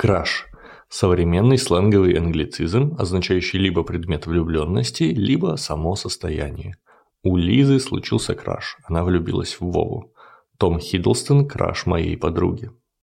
Краш – современный сленговый англицизм, означающий либо предмет влюбленности, либо само состояние. У Лизы случился краш, она влюбилась в Вову. Том Хиддлстон – краш моей подруги.